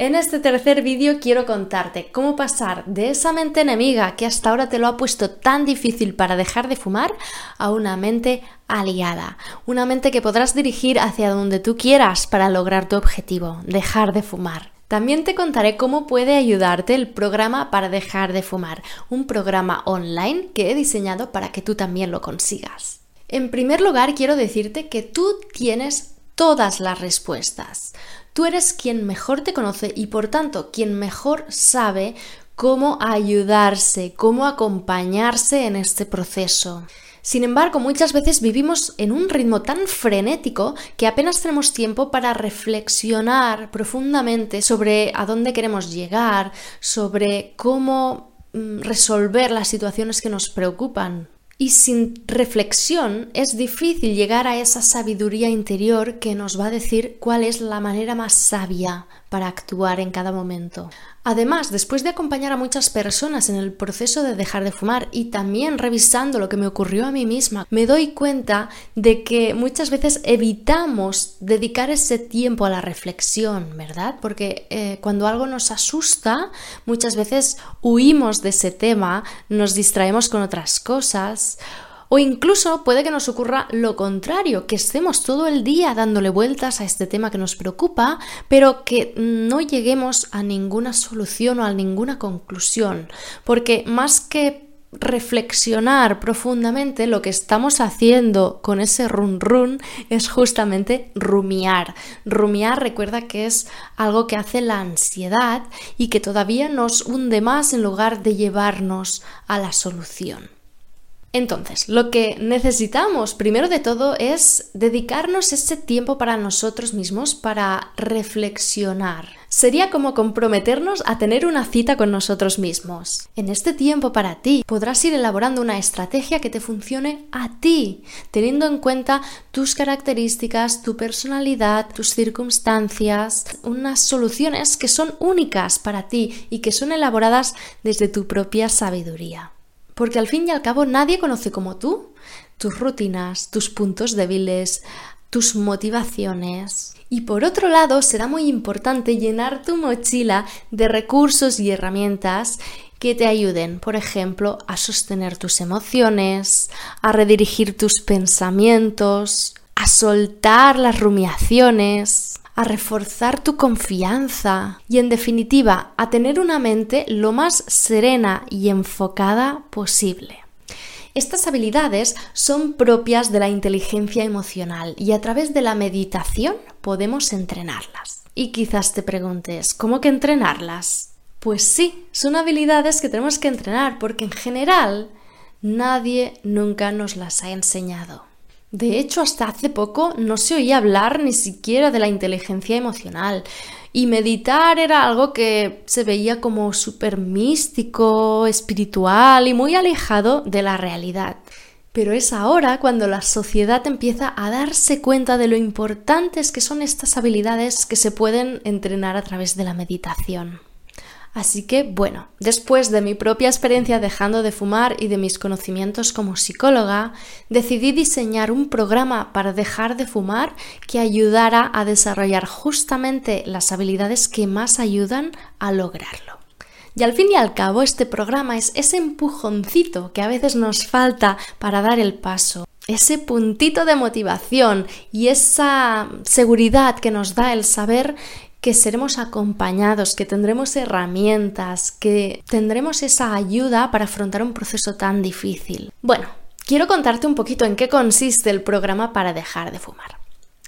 En este tercer vídeo quiero contarte cómo pasar de esa mente enemiga que hasta ahora te lo ha puesto tan difícil para dejar de fumar a una mente aliada, una mente que podrás dirigir hacia donde tú quieras para lograr tu objetivo, dejar de fumar. También te contaré cómo puede ayudarte el programa para dejar de fumar, un programa online que he diseñado para que tú también lo consigas. En primer lugar, quiero decirte que tú tienes todas las respuestas. Tú eres quien mejor te conoce y por tanto quien mejor sabe cómo ayudarse, cómo acompañarse en este proceso. Sin embargo, muchas veces vivimos en un ritmo tan frenético que apenas tenemos tiempo para reflexionar profundamente sobre a dónde queremos llegar, sobre cómo mm, resolver las situaciones que nos preocupan. Y sin reflexión es difícil llegar a esa sabiduría interior que nos va a decir cuál es la manera más sabia para actuar en cada momento. Además, después de acompañar a muchas personas en el proceso de dejar de fumar y también revisando lo que me ocurrió a mí misma, me doy cuenta de que muchas veces evitamos dedicar ese tiempo a la reflexión, ¿verdad? Porque eh, cuando algo nos asusta, muchas veces huimos de ese tema, nos distraemos con otras cosas o incluso puede que nos ocurra lo contrario, que estemos todo el día dándole vueltas a este tema que nos preocupa, pero que no lleguemos a ninguna solución o a ninguna conclusión. Porque más que reflexionar profundamente, lo que estamos haciendo con ese run run es justamente rumiar. Rumiar recuerda que es algo que hace la ansiedad y que todavía nos hunde más en lugar de llevarnos a la solución. Entonces, lo que necesitamos primero de todo es dedicarnos ese tiempo para nosotros mismos, para reflexionar. Sería como comprometernos a tener una cita con nosotros mismos. En este tiempo para ti podrás ir elaborando una estrategia que te funcione a ti, teniendo en cuenta tus características, tu personalidad, tus circunstancias, unas soluciones que son únicas para ti y que son elaboradas desde tu propia sabiduría porque al fin y al cabo nadie conoce como tú tus rutinas, tus puntos débiles, tus motivaciones. Y por otro lado, será muy importante llenar tu mochila de recursos y herramientas que te ayuden, por ejemplo, a sostener tus emociones, a redirigir tus pensamientos, a soltar las rumiaciones, a reforzar tu confianza y en definitiva a tener una mente lo más serena y enfocada posible. Estas habilidades son propias de la inteligencia emocional y a través de la meditación podemos entrenarlas. Y quizás te preguntes, ¿cómo que entrenarlas? Pues sí, son habilidades que tenemos que entrenar porque en general nadie nunca nos las ha enseñado. De hecho, hasta hace poco no se oía hablar ni siquiera de la inteligencia emocional. Y meditar era algo que se veía como súper místico, espiritual y muy alejado de la realidad. Pero es ahora cuando la sociedad empieza a darse cuenta de lo importantes que son estas habilidades que se pueden entrenar a través de la meditación. Así que, bueno, después de mi propia experiencia dejando de fumar y de mis conocimientos como psicóloga, decidí diseñar un programa para dejar de fumar que ayudara a desarrollar justamente las habilidades que más ayudan a lograrlo. Y al fin y al cabo, este programa es ese empujoncito que a veces nos falta para dar el paso, ese puntito de motivación y esa seguridad que nos da el saber que seremos acompañados, que tendremos herramientas, que tendremos esa ayuda para afrontar un proceso tan difícil. Bueno, quiero contarte un poquito en qué consiste el programa para dejar de fumar.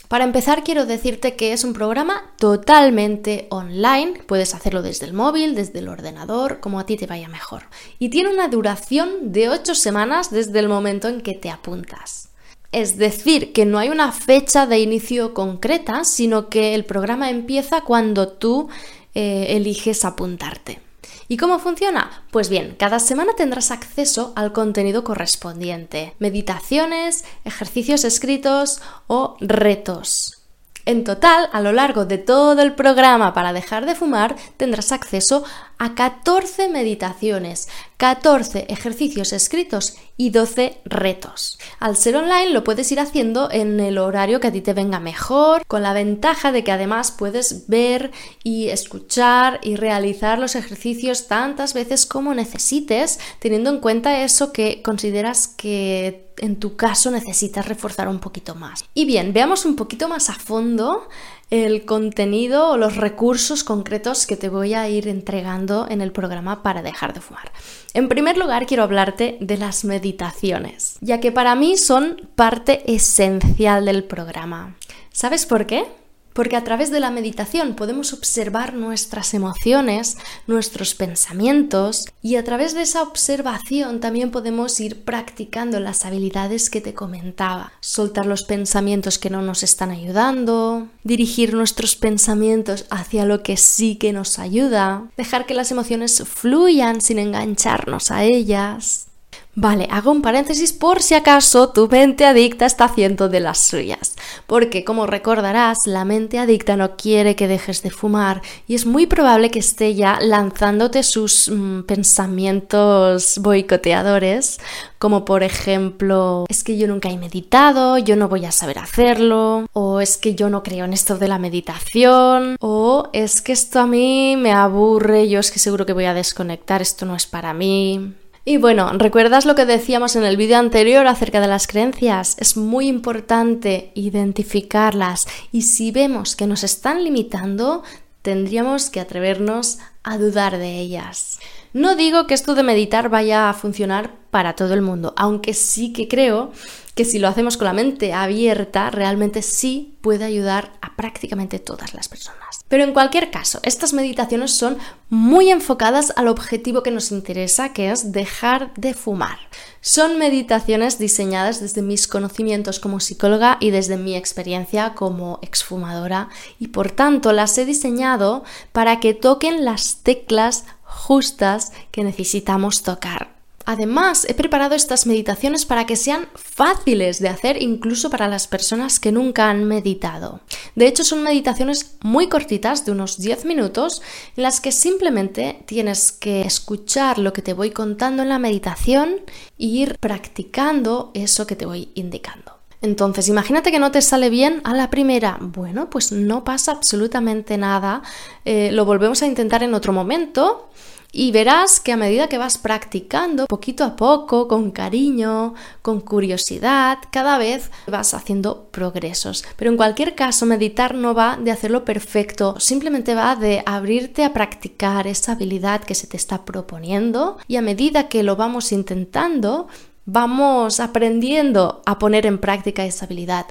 Para empezar, quiero decirte que es un programa totalmente online. Puedes hacerlo desde el móvil, desde el ordenador, como a ti te vaya mejor. Y tiene una duración de 8 semanas desde el momento en que te apuntas. Es decir, que no hay una fecha de inicio concreta, sino que el programa empieza cuando tú eh, eliges apuntarte. ¿Y cómo funciona? Pues bien, cada semana tendrás acceso al contenido correspondiente, meditaciones, ejercicios escritos o retos. En total, a lo largo de todo el programa para dejar de fumar, tendrás acceso a 14 meditaciones, 14 ejercicios escritos y 12 retos. Al ser online lo puedes ir haciendo en el horario que a ti te venga mejor, con la ventaja de que además puedes ver y escuchar y realizar los ejercicios tantas veces como necesites, teniendo en cuenta eso que consideras que en tu caso necesitas reforzar un poquito más. Y bien, veamos un poquito más a fondo el contenido o los recursos concretos que te voy a ir entregando en el programa para dejar de fumar. En primer lugar, quiero hablarte de las meditaciones, ya que para mí son parte esencial del programa. ¿Sabes por qué? Porque a través de la meditación podemos observar nuestras emociones, nuestros pensamientos y a través de esa observación también podemos ir practicando las habilidades que te comentaba. Soltar los pensamientos que no nos están ayudando, dirigir nuestros pensamientos hacia lo que sí que nos ayuda, dejar que las emociones fluyan sin engancharnos a ellas. Vale, hago un paréntesis por si acaso tu mente adicta está haciendo de las suyas, porque como recordarás, la mente adicta no quiere que dejes de fumar y es muy probable que esté ya lanzándote sus mm, pensamientos boicoteadores, como por ejemplo, es que yo nunca he meditado, yo no voy a saber hacerlo, o es que yo no creo en esto de la meditación, o es que esto a mí me aburre, yo es que seguro que voy a desconectar, esto no es para mí. Y bueno, ¿recuerdas lo que decíamos en el vídeo anterior acerca de las creencias? Es muy importante identificarlas y si vemos que nos están limitando, tendríamos que atrevernos a dudar de ellas. No digo que esto de meditar vaya a funcionar para todo el mundo, aunque sí que creo que si lo hacemos con la mente abierta, realmente sí puede ayudar a prácticamente todas las personas. Pero en cualquier caso, estas meditaciones son muy enfocadas al objetivo que nos interesa, que es dejar de fumar. Son meditaciones diseñadas desde mis conocimientos como psicóloga y desde mi experiencia como exfumadora y por tanto las he diseñado para que toquen las teclas justas que necesitamos tocar. Además, he preparado estas meditaciones para que sean fáciles de hacer incluso para las personas que nunca han meditado. De hecho, son meditaciones muy cortitas, de unos 10 minutos, en las que simplemente tienes que escuchar lo que te voy contando en la meditación e ir practicando eso que te voy indicando. Entonces, imagínate que no te sale bien a la primera. Bueno, pues no pasa absolutamente nada. Eh, lo volvemos a intentar en otro momento y verás que a medida que vas practicando, poquito a poco, con cariño, con curiosidad, cada vez vas haciendo progresos. Pero en cualquier caso, meditar no va de hacerlo perfecto, simplemente va de abrirte a practicar esa habilidad que se te está proponiendo y a medida que lo vamos intentando, vamos aprendiendo a poner en práctica esa habilidad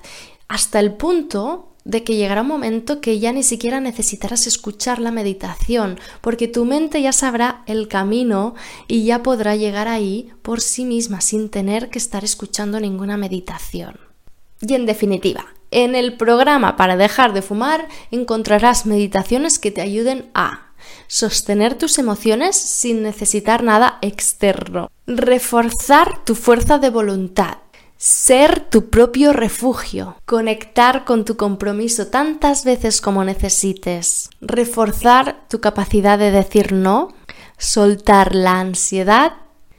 hasta el punto de que llegará un momento que ya ni siquiera necesitarás escuchar la meditación, porque tu mente ya sabrá el camino y ya podrá llegar ahí por sí misma sin tener que estar escuchando ninguna meditación. Y en definitiva, en el programa para dejar de fumar encontrarás meditaciones que te ayuden a sostener tus emociones sin necesitar nada externo, reforzar tu fuerza de voluntad, ser tu propio refugio, conectar con tu compromiso tantas veces como necesites, reforzar tu capacidad de decir no, soltar la ansiedad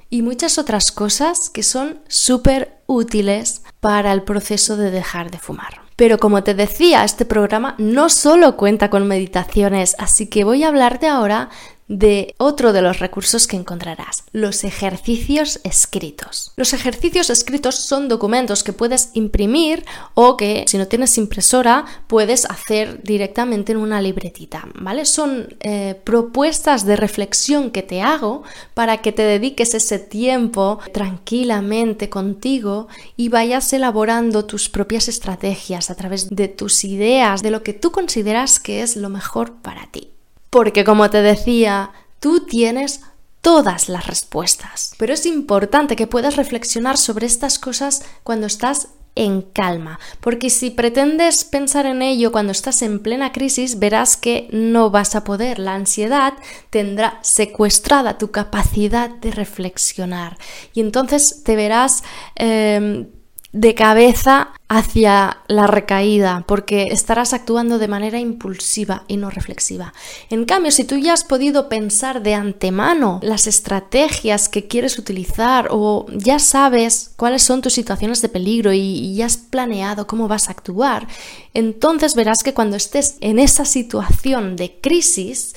y muchas otras cosas que son súper útiles para el proceso de dejar de fumar. Pero como te decía, este programa no solo cuenta con meditaciones, así que voy a hablarte ahora de otro de los recursos que encontrarás, los ejercicios escritos. Los ejercicios escritos son documentos que puedes imprimir o que si no tienes impresora puedes hacer directamente en una libretita, ¿vale? Son eh, propuestas de reflexión que te hago para que te dediques ese tiempo tranquilamente contigo y vayas elaborando tus propias estrategias a través de tus ideas, de lo que tú consideras que es lo mejor para ti porque como te decía, tú tienes todas las respuestas. Pero es importante que puedas reflexionar sobre estas cosas cuando estás en calma, porque si pretendes pensar en ello cuando estás en plena crisis, verás que no vas a poder. La ansiedad tendrá secuestrada tu capacidad de reflexionar y entonces te verás... Em, de cabeza hacia la recaída, porque estarás actuando de manera impulsiva y no reflexiva. En cambio, si tú ya has podido pensar de antemano las estrategias que quieres utilizar o ya sabes cuáles son tus situaciones de peligro y, ya has planeado cómo vas a actuar, entonces verás que cuando estés en esa situación de crisis,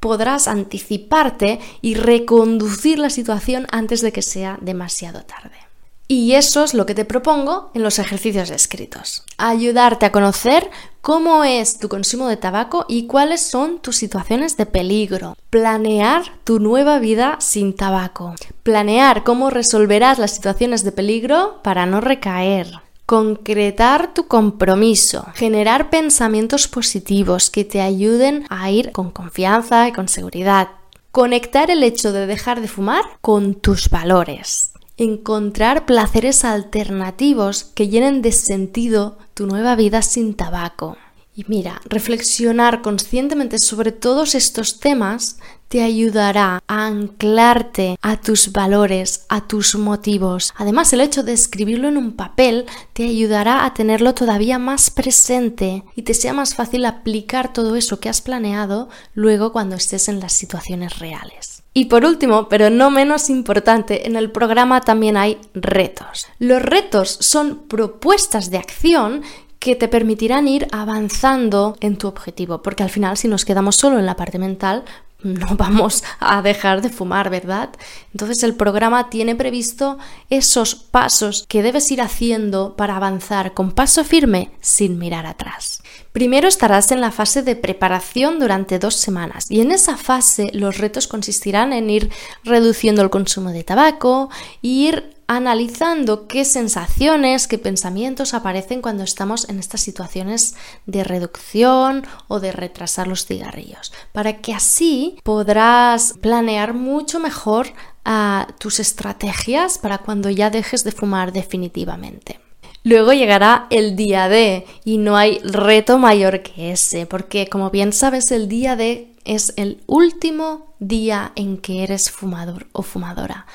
podrás anticiparte y reconducir la situación antes de que sea demasiado tarde. Y eso es lo que te propongo en los ejercicios escritos. Ayudarte a conocer cómo es tu consumo de tabaco y cuáles son tus situaciones de peligro. Planear tu nueva vida sin tabaco. Planear cómo resolverás las situaciones de peligro para no recaer concretar tu compromiso, generar pensamientos positivos que te ayuden a ir con confianza y con seguridad, conectar el hecho de dejar de fumar con tus valores, encontrar placeres alternativos que llenen de sentido tu nueva vida sin tabaco. Y mira, reflexionar conscientemente sobre todos estos temas te ayudará a anclarte a tus valores, a tus motivos. Además, el hecho de escribirlo en un papel te ayudará a tenerlo todavía más presente y te sea más fácil aplicar todo eso que has planeado luego cuando estés en las situaciones reales. Y por último, pero no menos importante, en el programa también hay retos. Los retos son propuestas de acción que te permitirán ir avanzando en tu objetivo, porque al final si nos quedamos solo en la parte mental, no vamos a dejar de fumar, ¿verdad? Entonces el programa tiene previsto esos pasos que debes ir haciendo para avanzar con paso firme sin mirar atrás. Primero estarás en la fase de preparación durante dos semanas y en esa fase los retos consistirán en ir reduciendo el consumo de tabaco, ir analizando qué sensaciones, qué pensamientos aparecen cuando estamos en estas situaciones de reducción o de retrasar los cigarrillos, para que así podrás planear mucho mejor ah, tus estrategias para cuando ya dejes de fumar definitivamente. Luego llegará el día D y no hay reto mayor que ese, porque como bien sabes el día D es el último día en que eres fumador o fumadora.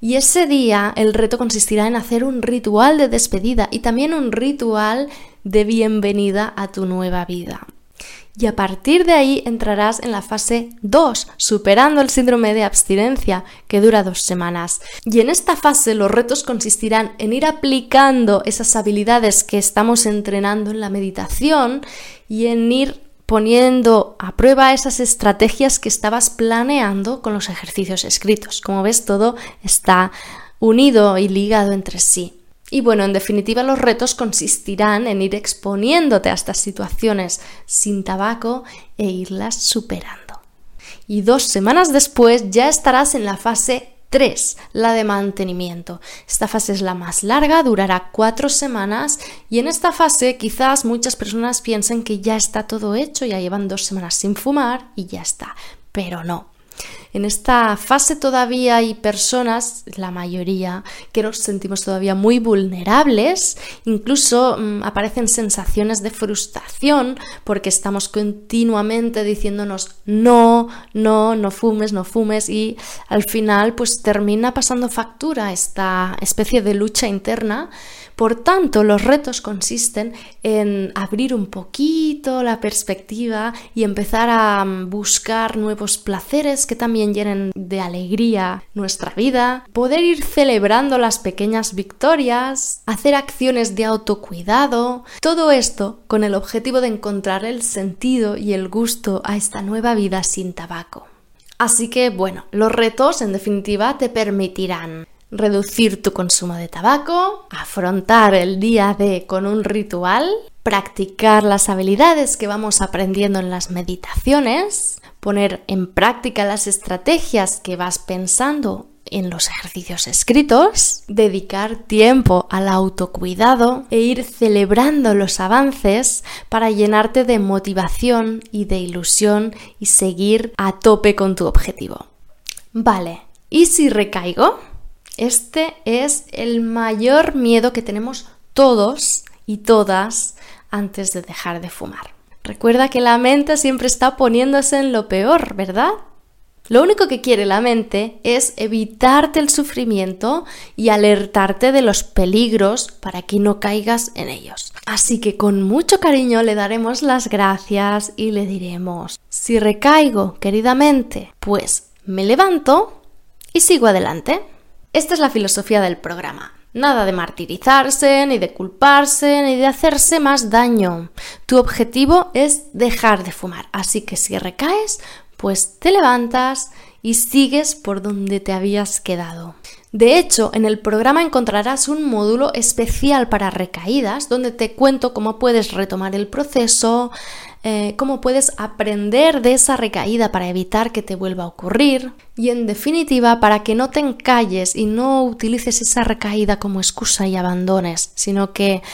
Y ese día el reto consistirá en hacer un ritual de despedida y también un ritual de bienvenida a tu nueva vida. Y a partir de ahí entrarás en la fase 2, superando el síndrome de abstinencia, que dura dos semanas. Y en esta fase los retos consistirán en ir aplicando esas habilidades que estamos entrenando en la meditación y en ir poniendo a prueba esas estrategias que estabas planeando con los ejercicios escritos. Como ves, todo está unido y ligado entre sí. Y bueno, en definitiva los retos consistirán en ir exponiéndote a estas situaciones sin tabaco e irlas superando. Y dos semanas después ya estarás en la fase 3. La de mantenimiento. Esta fase es la más larga, durará cuatro semanas y en esta fase quizás muchas personas piensen que ya está todo hecho, ya llevan dos semanas sin fumar y ya está. Pero no. En esta fase todavía hay personas, la mayoría, que nos sentimos todavía muy vulnerables, incluso mm, aparecen sensaciones de frustración porque estamos continuamente diciéndonos no, no, no fumes, no fumes y al final pues termina pasando factura esta especie de lucha interna por tanto, los retos consisten en abrir un poquito la perspectiva y empezar a mm, buscar nuevos placeres que también llenen de alegría nuestra vida, poder ir celebrando las pequeñas victorias, hacer acciones de autocuidado, todo esto con el objetivo de encontrar el sentido y el gusto a esta nueva vida sin tabaco. Así que bueno, los retos en definitiva te permitirán reducir tu consumo de tabaco, afrontar el día de con un ritual, practicar las habilidades que vamos aprendiendo en las meditaciones, poner en práctica las estrategias que vas pensando en los ejercicios escritos, dedicar tiempo al autocuidado e ir celebrando los avances para llenarte de motivación y de ilusión y seguir a tope con tu objetivo. Vale, ¿y si recaigo? Este es el mayor miedo que tenemos todos y todas antes de dejar de fumar. Recuerda que la mente siempre está poniéndose en lo peor, ¿verdad? Lo único que quiere la mente es evitarte el sufrimiento y alertarte de los peligros para que no caigas en ellos. Así que con mucho cariño le daremos las gracias y le diremos, si recaigo, queridamente, pues me levanto y sigo adelante. Esta es la filosofía del programa. Nada de martirizarse, ni de culparse, ni de hacerse más daño. Tu objetivo es dejar de fumar, así que si recaes, pues te levantas y sigues por donde te habías quedado. De hecho, en el programa encontrarás un módulo especial para recaídas donde te cuento cómo puedes retomar el proceso, eh, cómo puedes aprender de esa recaída para evitar que te vuelva a ocurrir y en definitiva para que no te encalles y no utilices esa recaída como excusa y abandones, sino que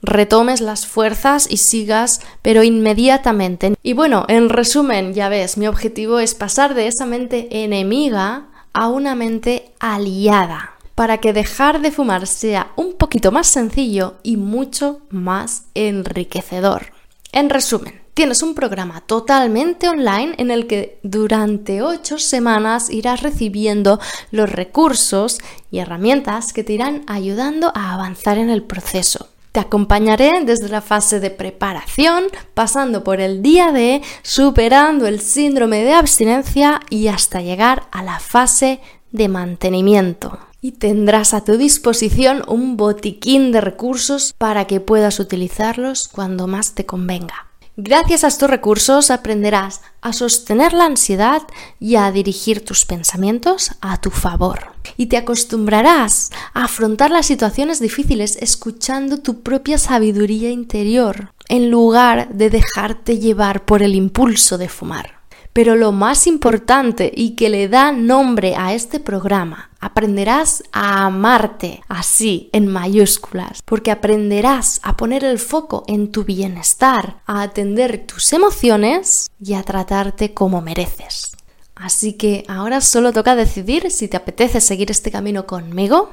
retomes las fuerzas y sigas, pero inmediatamente. Y bueno, en resumen, ya ves, mi objetivo es pasar de esa mente enemiga a una mente aliada, para que dejar de fumar sea un poquito más sencillo y mucho más enriquecedor. En resumen, tienes un programa totalmente online en el que durante ocho semanas irás recibiendo los recursos y herramientas que te irán ayudando a avanzar en el proceso. Te acompañaré desde la fase de preparación, pasando por el día de superando el síndrome de abstinencia y hasta llegar a la fase de mantenimiento. Y tendrás a tu disposición un botiquín de recursos para que puedas utilizarlos cuando más te convenga. Gracias a estos recursos aprenderás a sostener la ansiedad y a dirigir tus pensamientos a tu favor. Y te acostumbrarás a afrontar las situaciones difíciles escuchando tu propia sabiduría interior, en lugar de dejarte llevar por el impulso de fumar. Pero lo más importante y que le da nombre a este programa, aprenderás a amarte así en mayúsculas, porque aprenderás a poner el foco en tu bienestar, a atender tus emociones y a tratarte como mereces. Así que ahora solo toca decidir si te apetece seguir este camino conmigo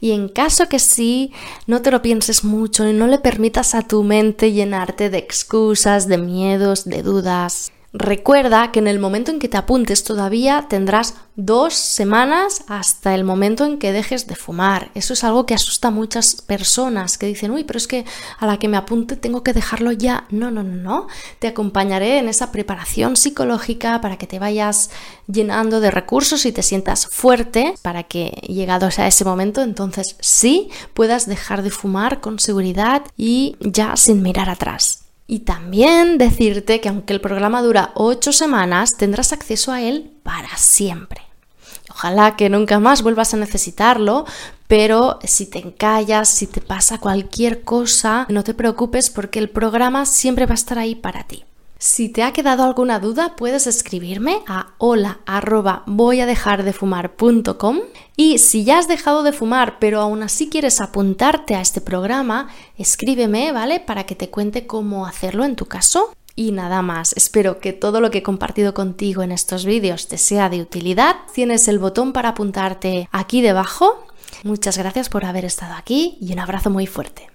y en caso que sí, no te lo pienses mucho y no le permitas a tu mente llenarte de excusas, de miedos, de dudas. Recuerda que en el momento en que te apuntes todavía tendrás dos semanas hasta el momento en que dejes de fumar. Eso es algo que asusta a muchas personas que dicen, uy, pero es que a la que me apunte tengo que dejarlo ya. No, no, no, no. Te acompañaré en esa preparación psicológica para que te vayas llenando de recursos y te sientas fuerte para que llegados a ese momento entonces sí puedas dejar de fumar con seguridad y ya sin mirar atrás. Y también decirte que aunque el programa dura 8 semanas, tendrás acceso a él para siempre. Ojalá que nunca más vuelvas a necesitarlo, pero si te encallas, si te pasa cualquier cosa, no te preocupes porque el programa siempre va a estar ahí para ti. Si te ha quedado alguna duda, puedes escribirme a hola voy a dejar de y si ya has dejado de fumar pero aún así quieres apuntarte a este programa, escríbeme, ¿vale? Para que te cuente cómo hacerlo en tu caso. Y nada más, espero que todo lo que he compartido contigo en estos vídeos te sea de utilidad. Tienes el botón para apuntarte aquí debajo. Muchas gracias por haber estado aquí y un abrazo muy fuerte.